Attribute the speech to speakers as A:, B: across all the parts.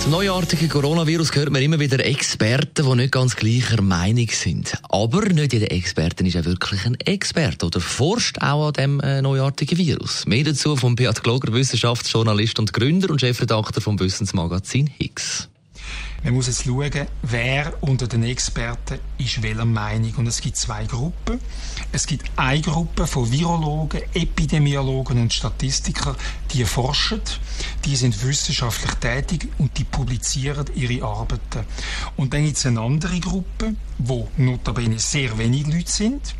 A: zum neuartigen Coronavirus hört man immer wieder Experten, die nicht ganz gleicher Meinung sind. Aber nicht jeder Experte ist ja wirklich ein Experte oder forscht auch an dem äh, neuartigen Virus. Mehr dazu von Beat Gloger, Wissenschaftsjournalist und Gründer und Chefredakteur vom Wissensmagazin Higgs.
B: Man muss jetzt schauen, wer unter den Experten ist welcher Meinung. Und es gibt zwei Gruppen. Es gibt eine Gruppe von Virologen, Epidemiologen und Statistikern, die forschen, die sind wissenschaftlich tätig und die publizieren ihre Arbeiten. Und dann gibt es eine andere Gruppe, wo notabene sehr wenig Leute sind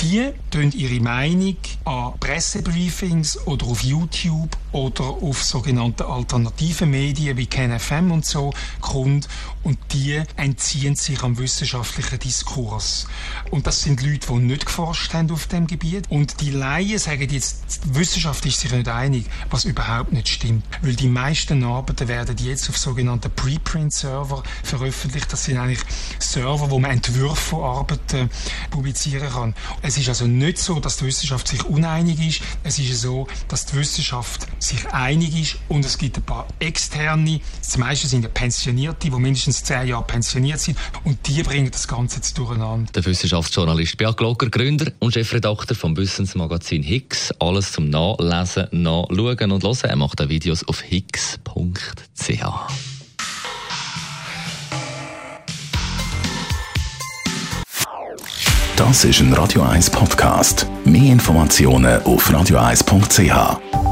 B: die tun ihre Meinung an Pressebriefings oder auf YouTube oder auf sogenannte alternative Medien wie KenFM und so kund und die entziehen sich am wissenschaftlichen Diskurs. Und das sind Leute, die nicht geforscht haben auf dem Gebiet. Und die Laien sagen jetzt, die Wissenschaft ist sich nicht einig, was überhaupt nicht stimmt. Weil die meisten Arbeiten werden jetzt auf sogenannten Preprint-Server veröffentlicht. Das sind eigentlich Server, wo man Entwürfe von Arbeiten publizieren kann. Es ist also nicht so, dass die Wissenschaft sich uneinig ist. Es ist so, dass die Wissenschaft sich einig ist und es gibt ein paar externe, zum Beispiel sind ja Pensionierte, die mindestens zehn Jahre pensioniert sind und die bringen das Ganze jetzt durcheinander.
A: Der Wissenschaftsjournalist Beat Glocker, Gründer und Chefredakteur vom Wissensmagazin Higgs. Alles zum Nachlesen, Nachschauen und Hören. Er macht auch Videos auf higgs.ch.
C: Das ist ein Radio 1 Podcast. Mehr Informationen auf radio1.ch.